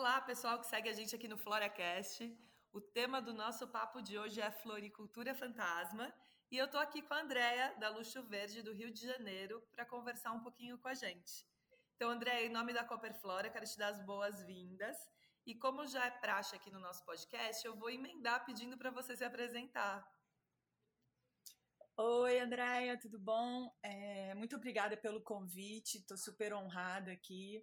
Olá, pessoal que segue a gente aqui no FloraCast. O tema do nosso papo de hoje é Floricultura Fantasma. E eu estou aqui com a Andrea, da Luxo Verde, do Rio de Janeiro, para conversar um pouquinho com a gente. Então, Andrea, em nome da Copperflora, quero te dar as boas-vindas. E como já é praxe aqui no nosso podcast, eu vou emendar pedindo para você se apresentar. Oi, Andréia, tudo bom? É, muito obrigada pelo convite, estou super honrada aqui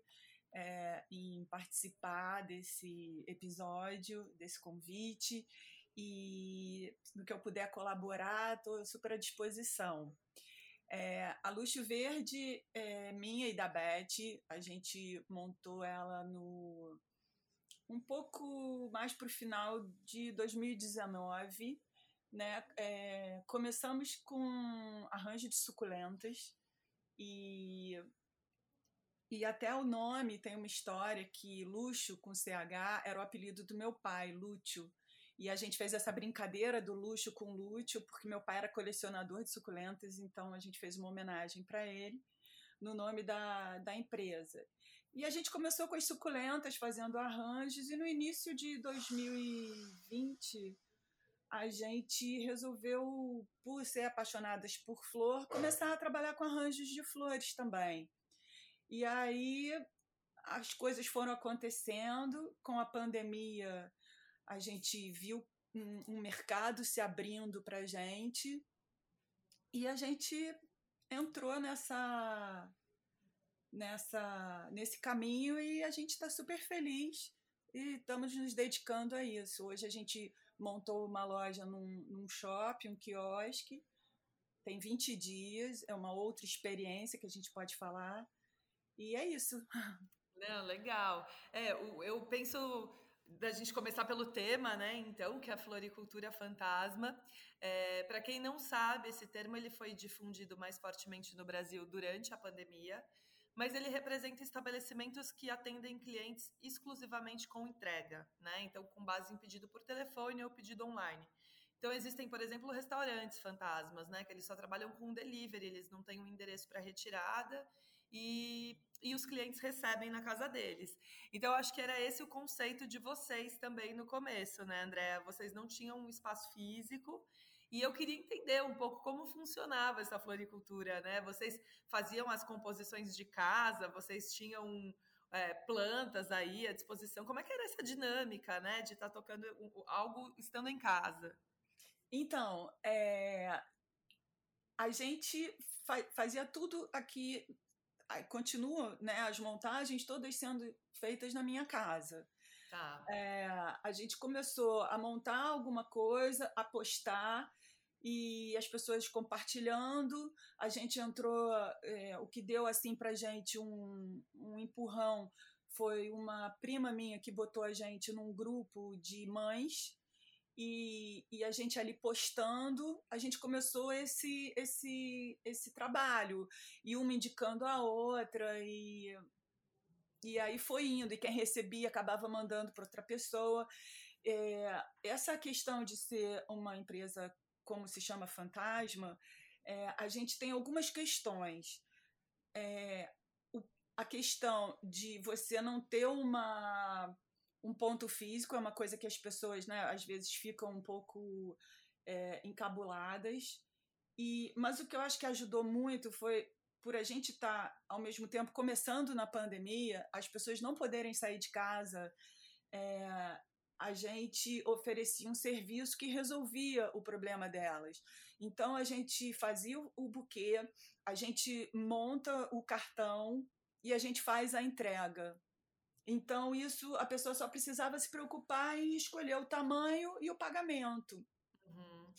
é, em participar desse episódio, desse convite, e no que eu puder colaborar, estou super à disposição. É, a Luxo Verde é minha e da Beth, a gente montou ela no um pouco mais para o final de 2019, né? É, começamos com arranjo de suculentas e e até o nome tem uma história que luxo com CH era o apelido do meu pai, Lúcio. E a gente fez essa brincadeira do luxo com Lúcio, porque meu pai era colecionador de suculentas, então a gente fez uma homenagem para ele no nome da, da empresa. E a gente começou com as suculentas, fazendo arranjos, e no início de 2020 a gente resolveu, por ser apaixonadas por flor, começar a trabalhar com arranjos de flores também. E aí as coisas foram acontecendo, com a pandemia a gente viu um, um mercado se abrindo para a gente e a gente entrou nessa nessa nesse caminho e a gente está super feliz e estamos nos dedicando a isso. Hoje a gente montou uma loja num, num shopping, um quiosque, tem 20 dias, é uma outra experiência que a gente pode falar. E é isso. Não, legal. É, eu penso da gente começar pelo tema, né? Então, que é a floricultura fantasma. É, Para quem não sabe, esse termo ele foi difundido mais fortemente no Brasil durante a pandemia, mas ele representa estabelecimentos que atendem clientes exclusivamente com entrega, né? Então, com base em pedido por telefone ou pedido online. Então, existem, por exemplo, restaurantes fantasmas, né? Que eles só trabalham com delivery, eles não têm um endereço para retirada e, e os clientes recebem na casa deles. Então, acho que era esse o conceito de vocês também no começo, né, André? Vocês não tinham um espaço físico e eu queria entender um pouco como funcionava essa floricultura, né? Vocês faziam as composições de casa, vocês tinham é, plantas aí à disposição. Como é que era essa dinâmica, né? De estar tá tocando algo estando em casa? Então, é, a gente fa fazia tudo aqui continua, né, as montagens todas sendo feitas na minha casa. Tá. É, a gente começou a montar alguma coisa, a postar e as pessoas compartilhando. A gente entrou, é, o que deu assim para gente um, um empurrão foi uma prima minha que botou a gente num grupo de mães e, e, a gente ali postando, a gente começou esse esse esse trabalho e uma indicando a outra e e aí foi indo e quem recebia acabava mandando para outra pessoa. É, essa questão de ser uma empresa como se chama fantasma, é, a gente tem algumas questões. É, o, a questão de você não ter uma um ponto físico é uma coisa que as pessoas, né, às vezes ficam um pouco é, encabuladas. E, mas o que eu acho que ajudou muito foi por a gente estar tá, ao mesmo tempo começando na pandemia, as pessoas não poderem sair de casa, é, a gente oferecia um serviço que resolvia o problema delas. Então a gente fazia o buquê, a gente monta o cartão e a gente faz a entrega. Então, isso a pessoa só precisava se preocupar em escolher o tamanho e o pagamento. Uhum.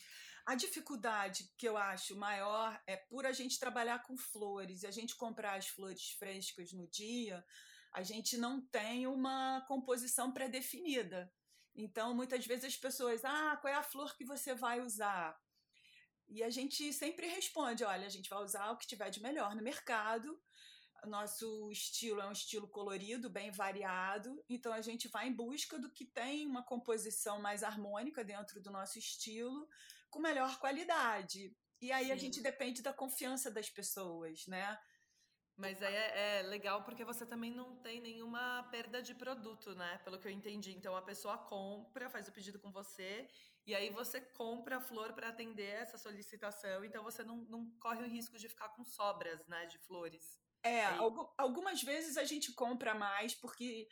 A dificuldade que eu acho maior é por a gente trabalhar com flores e a gente comprar as flores frescas no dia, a gente não tem uma composição pré-definida. Então, muitas vezes as pessoas, ah, qual é a flor que você vai usar? E a gente sempre responde: olha, a gente vai usar o que tiver de melhor no mercado nosso estilo é um estilo colorido, bem variado, então a gente vai em busca do que tem uma composição mais harmônica dentro do nosso estilo, com melhor qualidade. E aí Sim. a gente depende da confiança das pessoas, né? Mas aí é, é, legal porque você também não tem nenhuma perda de produto, né? Pelo que eu entendi. Então a pessoa compra, faz o pedido com você, e aí você compra a flor para atender essa solicitação. Então você não, não, corre o risco de ficar com sobras, né? De flores. É, algumas vezes a gente compra mais porque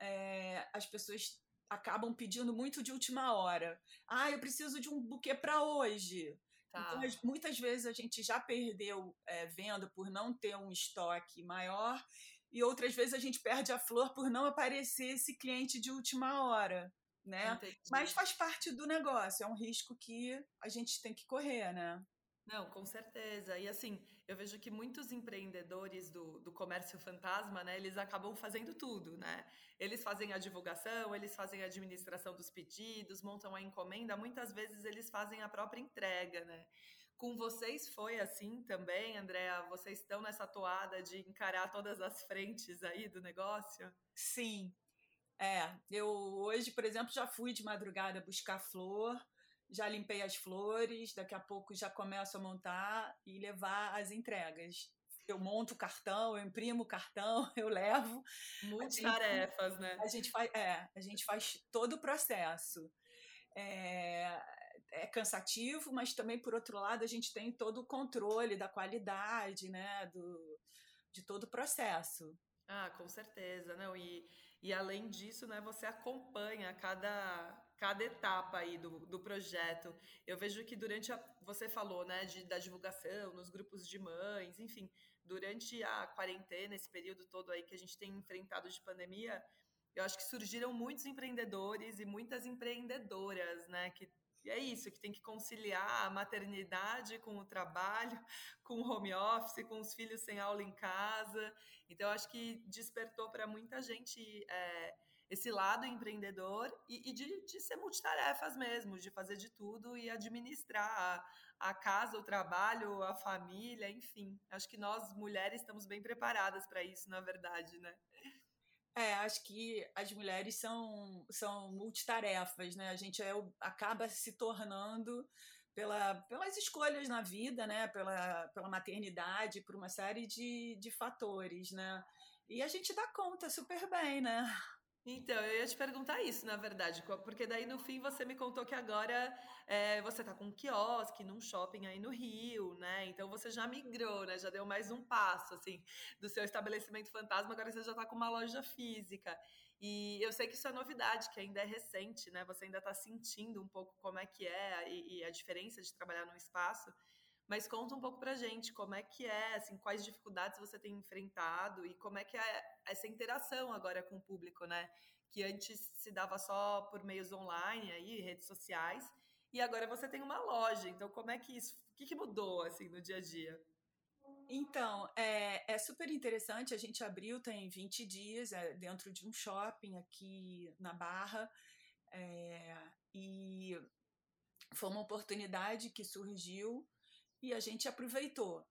é, as pessoas acabam pedindo muito de última hora. Ah, eu preciso de um buquê para hoje. Tá. Então, muitas vezes a gente já perdeu é, venda por não ter um estoque maior, e outras vezes a gente perde a flor por não aparecer esse cliente de última hora. Né? Entendi. Mas faz parte do negócio, é um risco que a gente tem que correr, né? Não, com certeza. E assim, eu vejo que muitos empreendedores do, do comércio fantasma, né, eles acabam fazendo tudo, né? Eles fazem a divulgação, eles fazem a administração dos pedidos, montam a encomenda, muitas vezes eles fazem a própria entrega, né? Com vocês foi assim também, Andréa? Vocês estão nessa toada de encarar todas as frentes aí do negócio? Sim. É, eu hoje, por exemplo, já fui de madrugada buscar flor, já limpei as flores, daqui a pouco já começo a montar e levar as entregas. Eu monto o cartão, eu imprimo o cartão, eu levo. Muitas tarefas, né? A gente faz, é, a gente faz todo o processo. É, é cansativo, mas também, por outro lado, a gente tem todo o controle da qualidade, né? Do, de todo o processo. Ah, com certeza, não. E, e além disso, né, você acompanha cada, cada etapa aí do, do projeto. Eu vejo que durante a. Você falou, né, de, da divulgação, nos grupos de mães, enfim, durante a quarentena, esse período todo aí que a gente tem enfrentado de pandemia, eu acho que surgiram muitos empreendedores e muitas empreendedoras, né, que e é isso, que tem que conciliar a maternidade com o trabalho, com o home office, com os filhos sem aula em casa. Então, acho que despertou para muita gente é, esse lado empreendedor e, e de, de, ser multitarefas mesmo, de fazer de tudo e administrar a, a, casa, o trabalho, a família, enfim. Acho que nós, mulheres, estamos bem preparadas para isso, na verdade, né? É, acho que as mulheres são, são multitarefas, né? A gente é, acaba se tornando pela, pelas escolhas na vida, né? Pela, pela maternidade, por uma série de, de fatores, né? E a gente dá conta super bem, né? Então, eu ia te perguntar isso, na verdade, porque daí no fim você me contou que agora é, você está com um quiosque num shopping aí no Rio, né? Então você já migrou, né? Já deu mais um passo, assim, do seu estabelecimento fantasma, agora você já está com uma loja física. E eu sei que isso é novidade, que ainda é recente, né? Você ainda está sentindo um pouco como é que é e, e a diferença de trabalhar num espaço. Mas conta um pouco pra gente como é que é, assim, quais dificuldades você tem enfrentado e como é que é essa interação agora com o público, né? Que antes se dava só por meios online aí, redes sociais, e agora você tem uma loja. Então, como é que isso, o que, que mudou assim no dia a dia? Então, é, é, super interessante. A gente abriu tem 20 dias é, dentro de um shopping aqui na Barra. É, e foi uma oportunidade que surgiu e a gente aproveitou.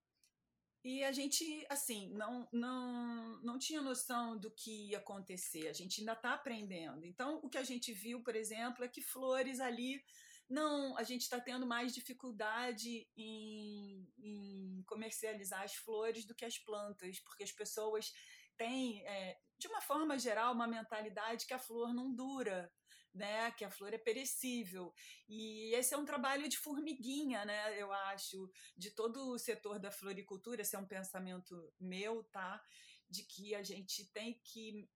E a gente, assim, não, não, não tinha noção do que ia acontecer, a gente ainda está aprendendo. Então, o que a gente viu, por exemplo, é que flores ali, não, a gente está tendo mais dificuldade em, em, comercializar as flores do que as plantas, porque as pessoas têm, é, de uma forma geral, uma mentalidade que a flor não dura né, que a flor é perecível. E esse é um trabalho de formiguinha, né, eu acho, de todo o setor da floricultura, esse é um pensamento meu, tá? De que a gente tem que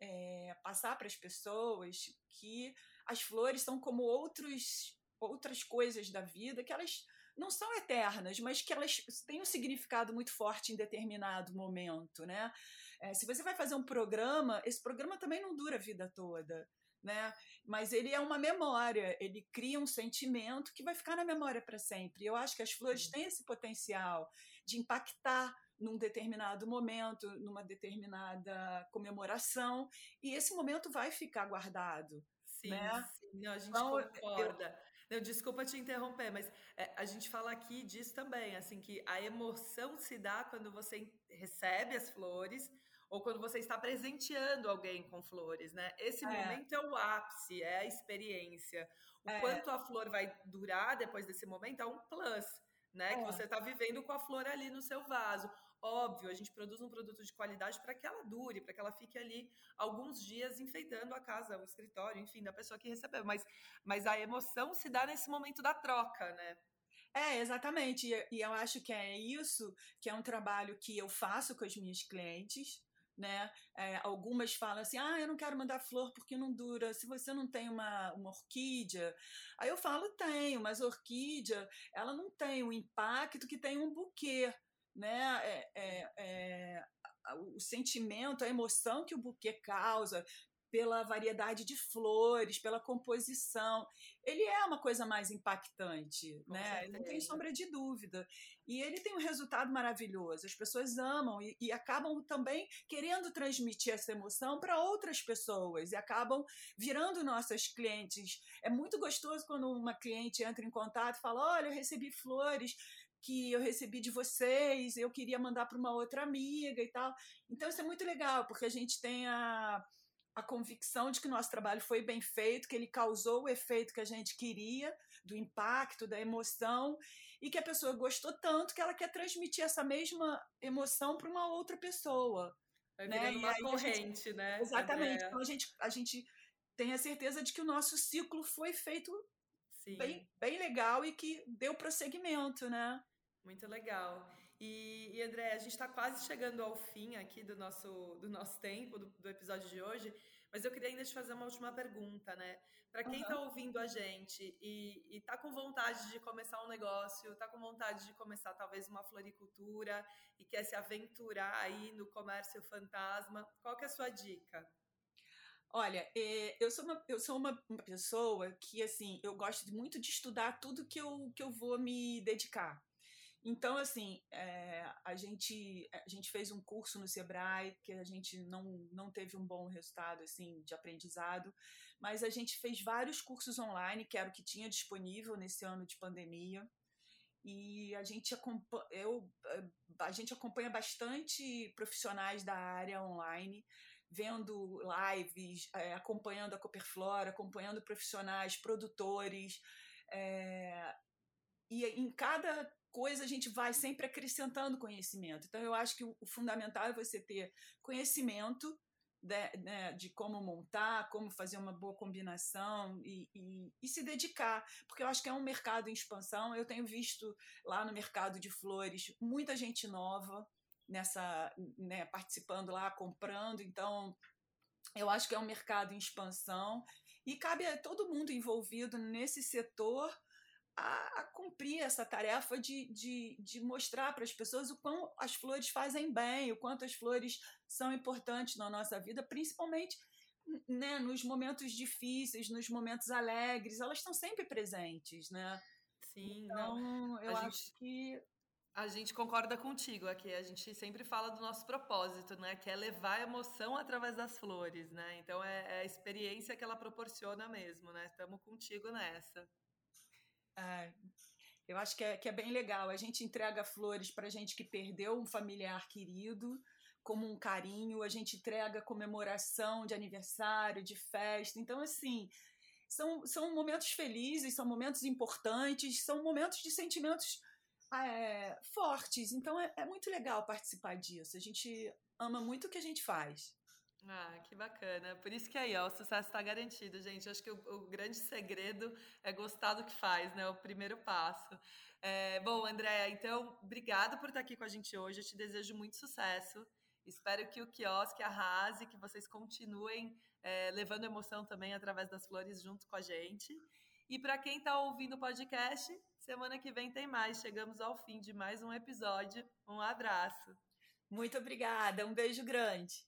é, passar para as pessoas que as flores são como outros, outras coisas da vida, que elas não são eternas, mas que elas têm um significado muito forte em determinado momento, né? É, se você vai fazer um programa, esse programa também não dura a vida toda né? Mas ele é uma memória, ele cria um sentimento que vai ficar na memória para sempre. Eu acho que as flores têm esse potencial de impactar num determinado momento, numa determinada comemoração, e esse momento vai ficar guardado. Sim, né? sim. Não, a gente então, concorda. Eu... Não, desculpa te interromper, mas é, a gente fala aqui disso também, assim, que a emoção se dá quando você recebe as flores, ou quando você está presenteando alguém com flores, né? Esse é. momento é o ápice, é a experiência. O é. quanto a flor vai durar depois desse momento é um plus, né? É. Que você está vivendo com a flor ali no seu vaso. Óbvio, a gente produz um produto de qualidade para que ela dure, para que ela fique ali alguns dias enfeitando a casa, o escritório, enfim, da pessoa que recebeu. Mas, mas a emoção se dá nesse momento da troca, né? É, exatamente. E eu acho que é isso que é um trabalho que eu faço com as minhas clientes. Né? É, algumas falam assim: ah, eu não quero mandar flor porque não dura. Se você não tem uma, uma orquídea. Aí eu falo: tenho, mas orquídea ela não tem o impacto que tem um buquê né? É, é, é, o sentimento, a emoção que o buquê causa pela variedade de flores, pela composição, ele é uma coisa mais impactante, Com né? Certeza. Não tem sombra de dúvida. E ele tem um resultado maravilhoso. As pessoas amam e, e acabam também querendo transmitir essa emoção para outras pessoas e acabam virando nossas clientes. É muito gostoso quando uma cliente entra em contato e fala: Olha, eu recebi flores que eu recebi de vocês, eu queria mandar para uma outra amiga e tal. Então isso é muito legal, porque a gente tem a, a convicção de que o nosso trabalho foi bem feito, que ele causou o efeito que a gente queria, do impacto, da emoção, e que a pessoa gostou tanto que ela quer transmitir essa mesma emoção para uma outra pessoa. Vai né? uma corrente, gente, né? Exatamente. Então a gente, a gente tem a certeza de que o nosso ciclo foi feito bem, bem legal e que deu prosseguimento, né? Muito legal. E, e André, a gente está quase chegando ao fim aqui do nosso, do nosso tempo, do, do, episódio de hoje, mas eu queria ainda te fazer uma última pergunta, né? Para quem está uhum. ouvindo a gente e está com vontade de começar um negócio, está com vontade de começar talvez uma floricultura e quer se aventurar aí no comércio fantasma, qual que é a sua dica? Olha, é, eu sou, uma, eu sou uma, pessoa que, assim, eu gosto muito de estudar tudo que eu, que eu vou me dedicar. Então, assim, é, a, gente, a gente fez um curso no Sebrae, que a gente não, não teve um bom resultado, assim, de aprendizado, mas a gente fez vários cursos online, que era o que tinha disponível nesse ano de pandemia, e a gente, acompanha, eu, a gente acompanha bastante profissionais da área online, vendo lives, é, acompanhando a Cooperflora, acompanhando profissionais, produtores. É, e em cada coisa a gente vai sempre acrescentando conhecimento. Então, eu acho que o, fundamental é você ter conhecimento de, né, de, como montar, como fazer uma boa combinação e, e, e, se dedicar, porque eu acho que é um mercado em expansão. Eu tenho visto lá no mercado de flores muita gente nova nessa, né, participando lá, comprando. Então, eu acho que é um mercado em expansão e cabe a todo mundo envolvido nesse setor a, a cumprir essa tarefa de, de, de mostrar para as pessoas o quão as flores fazem bem, o quanto as flores são importantes na nossa vida, principalmente né, nos momentos difíceis, nos momentos alegres, elas estão sempre presentes, né? Sim, então, não. eu a acho gente... que a gente concorda contigo aqui. A gente sempre fala do nosso propósito, né? Que é levar a emoção através das flores, né? Então é, é a experiência que ela proporciona mesmo, né? Estamos contigo nessa. É, eu acho que é, que é bem legal. A gente entrega flores para gente que perdeu um familiar querido, como um carinho. A gente entrega comemoração de aniversário, de festa. Então, assim, são, são momentos felizes, são momentos importantes, são momentos de sentimentos é, fortes. Então é, é, muito legal participar disso. A gente ama muito o que a gente faz. Ah, que bacana. Por isso que aí, ó, o sucesso está garantido, gente. Acho que o, o, grande segredo é gostar do que faz, né? O primeiro passo. É, bom, Andréa, então, obrigado por estar aqui com a gente hoje. Eu te desejo muito sucesso. Espero que o quiosque arrase, que vocês continuem é, levando emoção também através das flores junto com a gente. E para quem está ouvindo o podcast, semana que vem tem mais. Chegamos ao fim de mais um episódio. Um abraço. Muito obrigada. Um beijo grande.